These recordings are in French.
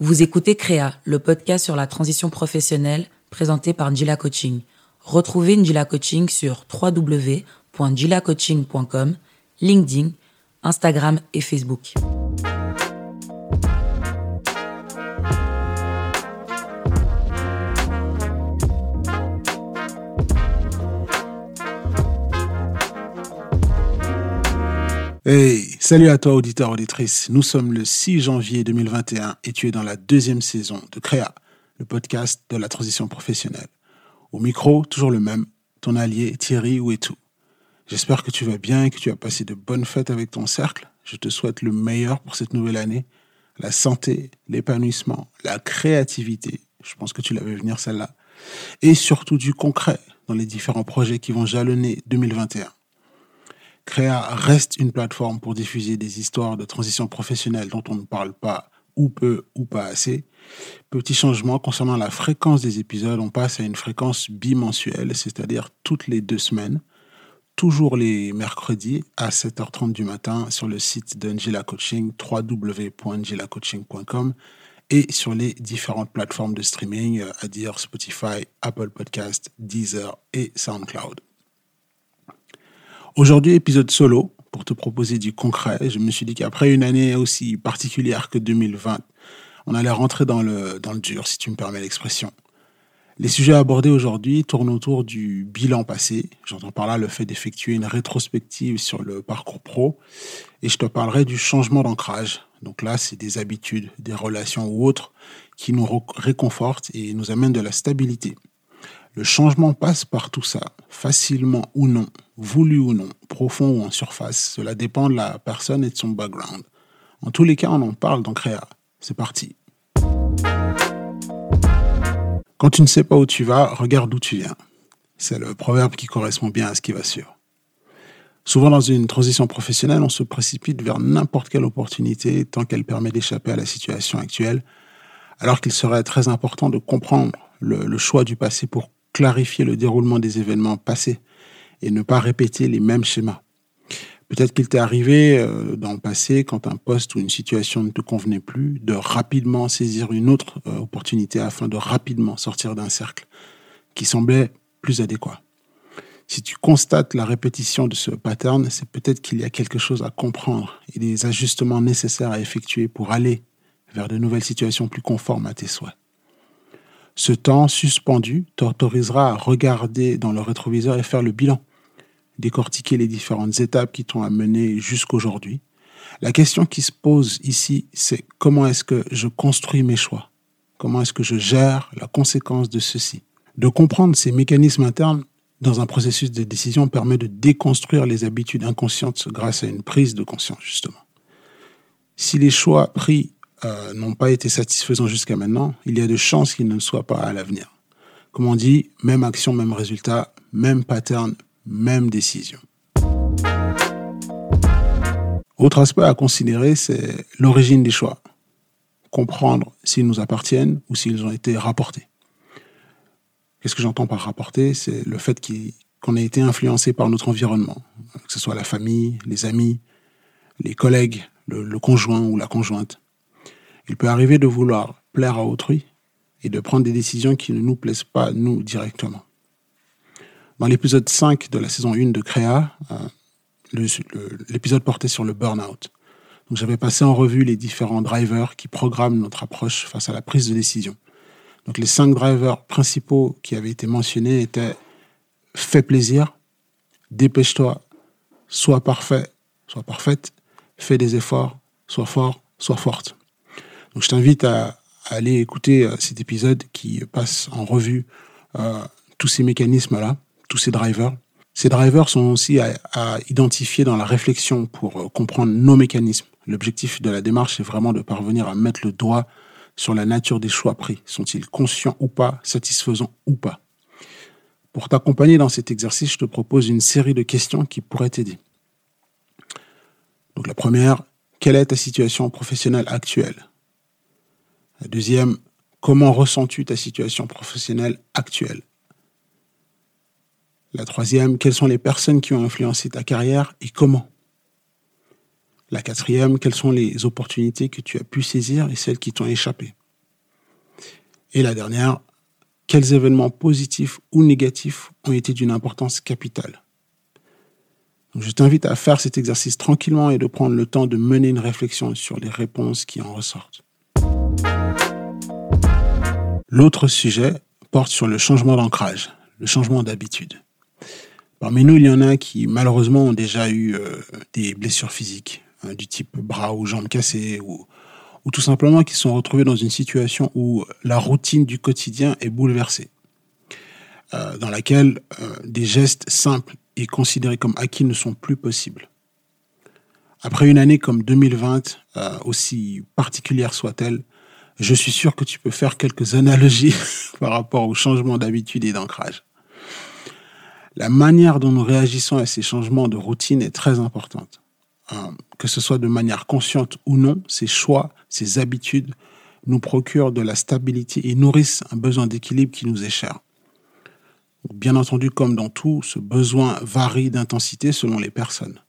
Vous écoutez Créa, le podcast sur la transition professionnelle présenté par Njila Coaching. Retrouvez Njila Coaching sur www.njilacoaching.com, LinkedIn, Instagram et Facebook. Hey, salut à toi auditeur auditrice. Nous sommes le 6 janvier 2021 et tu es dans la deuxième saison de Créa, le podcast de la transition professionnelle. Au micro, toujours le même, ton allié Thierry Ouetou. J'espère que tu vas bien et que tu as passé de bonnes fêtes avec ton cercle. Je te souhaite le meilleur pour cette nouvelle année. La santé, l'épanouissement, la créativité. Je pense que tu l'avais venir celle-là. Et surtout du concret dans les différents projets qui vont jalonner 2021. Créa reste une plateforme pour diffuser des histoires de transition professionnelle dont on ne parle pas ou peu ou pas assez. Petit changement concernant la fréquence des épisodes, on passe à une fréquence bimensuelle, c'est-à-dire toutes les deux semaines, toujours les mercredis à 7h30 du matin sur le site d'Angela Coaching, www.angelacoaching.com et sur les différentes plateformes de streaming, euh, à dire Spotify, Apple Podcast, Deezer et SoundCloud. Aujourd'hui, épisode solo pour te proposer du concret. Je me suis dit qu'après une année aussi particulière que 2020, on allait rentrer dans le, dans le dur, si tu me permets l'expression. Les sujets abordés aujourd'hui tournent autour du bilan passé. J'entends par là le fait d'effectuer une rétrospective sur le parcours pro. Et je te parlerai du changement d'ancrage. Donc là, c'est des habitudes, des relations ou autres qui nous réconfortent et nous amènent de la stabilité. Le changement passe par tout ça, facilement ou non, voulu ou non, profond ou en surface. Cela dépend de la personne et de son background. En tous les cas, on en parle dans Créa. C'est parti. Quand tu ne sais pas où tu vas, regarde d'où tu viens. C'est le proverbe qui correspond bien à ce qui va sur. Souvent dans une transition professionnelle, on se précipite vers n'importe quelle opportunité tant qu'elle permet d'échapper à la situation actuelle, alors qu'il serait très important de comprendre le, le choix du passé pour clarifier le déroulement des événements passés et ne pas répéter les mêmes schémas. Peut-être qu'il t'est arrivé euh, dans le passé, quand un poste ou une situation ne te convenait plus, de rapidement saisir une autre euh, opportunité afin de rapidement sortir d'un cercle qui semblait plus adéquat. Si tu constates la répétition de ce pattern, c'est peut-être qu'il y a quelque chose à comprendre et des ajustements nécessaires à effectuer pour aller vers de nouvelles situations plus conformes à tes souhaits. Ce temps suspendu t'autorisera à regarder dans le rétroviseur et faire le bilan, décortiquer les différentes étapes qui t'ont amené jusqu'aujourd'hui. La question qui se pose ici, c'est comment est-ce que je construis mes choix? Comment est-ce que je gère la conséquence de ceci? De comprendre ces mécanismes internes dans un processus de décision permet de déconstruire les habitudes inconscientes grâce à une prise de conscience, justement. Si les choix pris euh, n'ont pas été satisfaisants jusqu'à maintenant, il y a de chances qu'ils ne le soient pas à l'avenir. Comme on dit, même action, même résultat, même pattern, même décision. Autre aspect à considérer, c'est l'origine des choix. Comprendre s'ils nous appartiennent ou s'ils ont été rapportés. Qu'est-ce que j'entends par rapporter? C'est le fait qu'on ait été influencé par notre environnement, que ce soit la famille, les amis, les collègues, le conjoint ou la conjointe. Il peut arriver de vouloir plaire à autrui et de prendre des décisions qui ne nous plaisent pas, nous, directement. Dans l'épisode 5 de la saison 1 de Créa, euh, l'épisode portait sur le burn-out. J'avais passé en revue les différents drivers qui programment notre approche face à la prise de décision. Donc les cinq drivers principaux qui avaient été mentionnés étaient fais plaisir, dépêche-toi, sois parfait, sois parfaite, fais des efforts, sois fort, sois forte. Donc je t'invite à, aller écouter euh, cet épisode qui passe en revue euh, tous ces mécanismes-là, tous ces drivers. Ces drivers sont aussi à, à identifier dans la réflexion pour euh, comprendre nos mécanismes. L'objectif de la démarche est vraiment de parvenir à mettre le doigt sur la nature des choix pris. Sont-ils conscients ou pas, satisfaisants ou pas? Pour t'accompagner dans cet exercice, je te propose une série de questions qui pourraient t'aider. Donc la première, quelle est ta situation professionnelle actuelle? La deuxième, comment ressens-tu ta situation professionnelle actuelle? La troisième, quelles sont les personnes qui ont influencé ta carrière et comment? La quatrième, quelles sont les opportunités que tu as pu saisir et celles qui t'ont échappé? Et la dernière, quels événements positifs ou négatifs ont été d'une importance capitale? Je t'invite à faire cet exercice tranquillement et de prendre le temps de mener une réflexion sur les réponses qui en ressortent. L'autre sujet porte sur le changement d'ancrage, le changement d'habitude. Parmi nous, il y en a qui malheureusement ont déjà eu euh, des blessures physiques, hein, du type bras ou jambes cassées, ou, ou tout simplement qui sont retrouvés dans une situation où la routine du quotidien est bouleversée, euh, dans laquelle euh, des gestes simples et considérés comme acquis ne sont plus possibles. Après une année comme 2020, aussi particulière soit-elle, je suis sûr que tu peux faire quelques analogies par rapport au changement d'habitude et d'ancrage. La manière dont nous réagissons à ces changements de routine est très importante. Euh, que ce soit de manière consciente ou non, ces choix, ces habitudes nous procurent de la stabilité et nourrissent un besoin d'équilibre qui nous est cher. Bien entendu, comme dans tout, ce besoin varie d'intensité selon les personnes.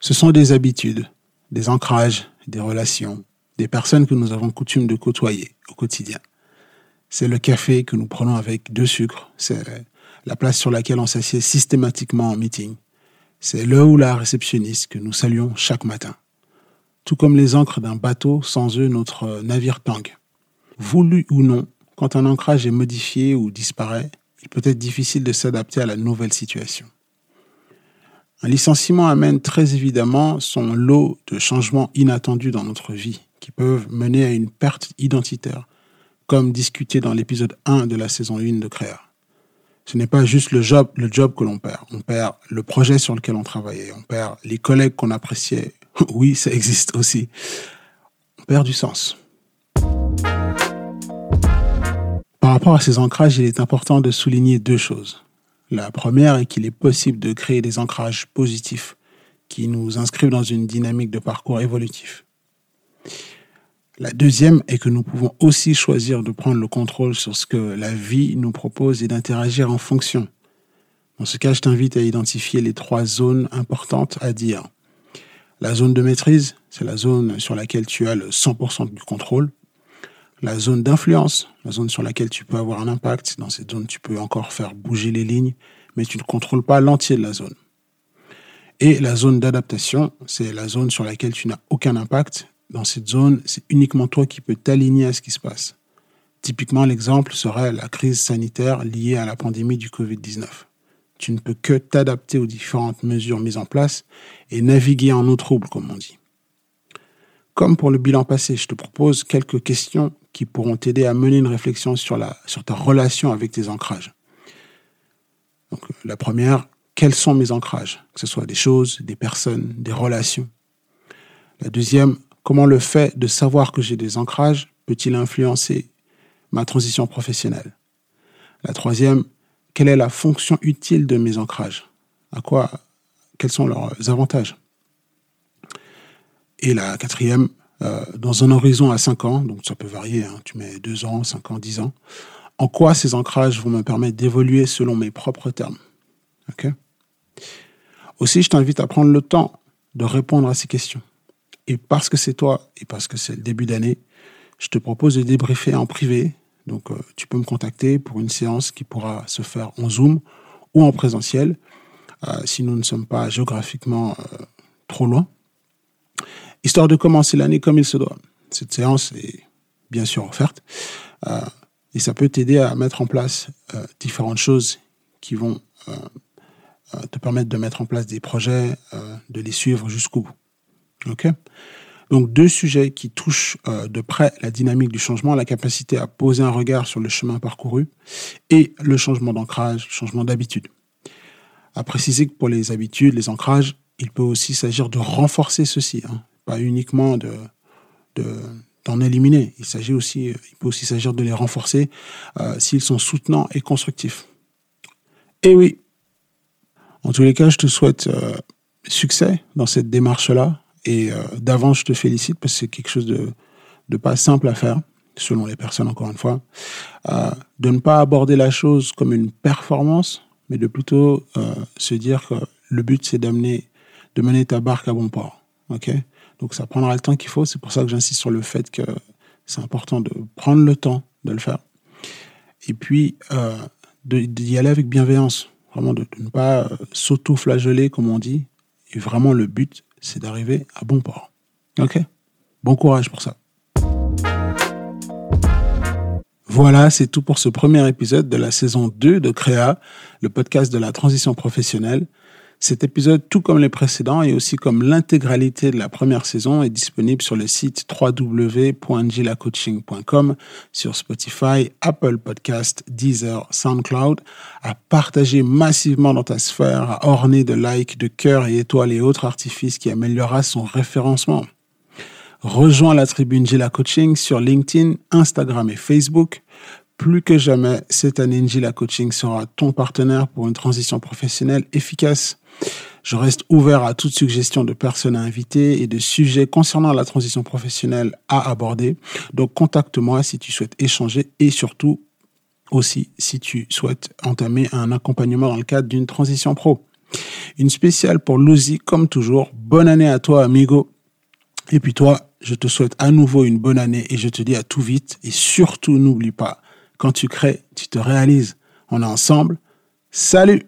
Ce sont des habitudes, des ancrages, des relations, des personnes que nous avons coutume de côtoyer au quotidien. C'est le café que nous prenons avec deux sucres, c'est la place sur laquelle on s'assied systématiquement en meeting. C'est le ou la réceptionniste que nous saluons chaque matin. Tout comme les ancres d'un bateau, sans eux, notre navire tangue. Voulu ou non, quand un ancrage est modifié ou disparaît, il peut être difficile de s'adapter à la nouvelle situation. Un licenciement amène très évidemment son lot de changements inattendus dans notre vie qui peuvent mener à une perte identitaire, comme discuté dans l'épisode 1 de la saison 1 de Créa. Ce n'est pas juste le job, le job que l'on perd. On perd le projet sur lequel on travaillait. On perd les collègues qu'on appréciait. Oui, ça existe aussi. On perd du sens. Par rapport à ces ancrages, il est important de souligner deux choses. La première est qu'il est possible de créer des ancrages positifs qui nous inscrivent dans une dynamique de parcours évolutif. La deuxième est que nous pouvons aussi choisir de prendre le contrôle sur ce que la vie nous propose et d'interagir en fonction. Dans ce cas, je t'invite à identifier les trois zones importantes à dire. La zone de maîtrise, c'est la zone sur laquelle tu as le 100% du contrôle. La zone d'influence, la zone sur laquelle tu peux avoir un impact. Dans cette zone, tu peux encore faire bouger les lignes, mais tu ne contrôles pas l'entier de la zone. Et la zone d'adaptation, c'est la zone sur laquelle tu n'as aucun impact, dans cette zone, c'est uniquement toi qui peux t'aligner à ce qui se passe. Typiquement, l'exemple serait la crise sanitaire liée à la pandémie du Covid-19. Tu ne peux que t'adapter aux différentes mesures mises en place et naviguer en eau trouble, comme on dit. Comme pour le bilan passé, je te propose quelques questions qui pourront t'aider à mener une réflexion sur, la, sur ta relation avec tes ancrages. Donc, la première, quels sont mes ancrages? Que ce soit des choses, des personnes, des relations. La deuxième, Comment le fait de savoir que j'ai des ancrages peut-il influencer ma transition professionnelle? La troisième, quelle est la fonction utile de mes ancrages? À quoi Quels sont leurs avantages? Et la quatrième, euh, dans un horizon à 5 ans, donc ça peut varier, hein, tu mets 2 ans, 5 ans, 10 ans, en quoi ces ancrages vont me permettre d'évoluer selon mes propres termes? Aussi, je t'invite à prendre le temps de répondre à ces questions. Et parce que c'est toi et parce que c'est le début d'année, je te propose de débriefer en privé. Donc, euh, tu peux me contacter pour une séance qui pourra se faire en Zoom ou en présentiel, euh, si nous ne sommes pas géographiquement euh, trop loin, histoire de commencer l'année comme il se doit. Cette séance est bien sûr offerte et ça peut t'aider à mettre en place différentes choses qui vont te permettre de mettre en place des projets, de les suivre jusqu'au bout. Ok Donc deux sujets qui touchent euh, de près la dynamique du changement, la capacité à poser un regard sur le chemin parcouru et le changement d'ancrage, le changement d'habitude. À préciser que pour les habitudes, les ancrages, il peut aussi s'agir de renforcer ceci, hein, pas uniquement de, d'en éliminer. Il s'agit aussi, il peut aussi s'agir de les renforcer euh, s'ils sont soutenants et constructifs. Et oui, en tous les cas, je te souhaite euh, succès dans cette démarche-là. Et euh, d'avance, je te félicite parce que c'est quelque chose de, de pas simple à faire, selon les personnes, encore une fois. Euh, de ne pas aborder la chose comme une performance, mais de plutôt euh, se dire que le but, c'est d'amener, de mener ta barque à bon port. OK? Donc, ça prendra le temps qu'il faut. C'est pour ça que j'insiste sur le fait que c'est important de prendre le temps de le faire. et puis euh, d'y aller avec bienveillance. Vraiment, de, ne pas s'auto-flageller, comme on dit. Et vraiment, le but, c'est d'arriver à bon port. OK? Bon courage pour ça. Voilà, c'est tout pour ce premier épisode de la saison 2 de Créa, le podcast de la transition professionnelle. Cet épisode, tout comme les précédents et aussi comme l'intégralité de la première saison, est disponible sur le site www.gilacoaching.com, sur Spotify, Apple Podcast, Deezer, SoundCloud, à partager massivement dans ta sphère, à orner de likes, de cœurs et étoiles et autres artifices qui améliorera son référencement. Rejoins la tribune Gila Coaching sur LinkedIn, Instagram et Facebook. Plus que jamais, cette année, Gila Coaching sera ton partenaire pour une transition professionnelle efficace. Je reste ouvert à toute suggestion de personnes à inviter et de sujets concernant la transition professionnelle à aborder. Donc contacte-moi si tu souhaites échanger et surtout aussi si tu souhaites entamer un accompagnement dans le cadre d'une transition pro. Une spéciale pour Lucy comme toujours. Bonne année à toi amigo. Et puis toi, je te souhaite à nouveau une bonne année et je te dis à tout vite et surtout n'oublie pas, quand tu crées, tu te réalises. On est ensemble. Salut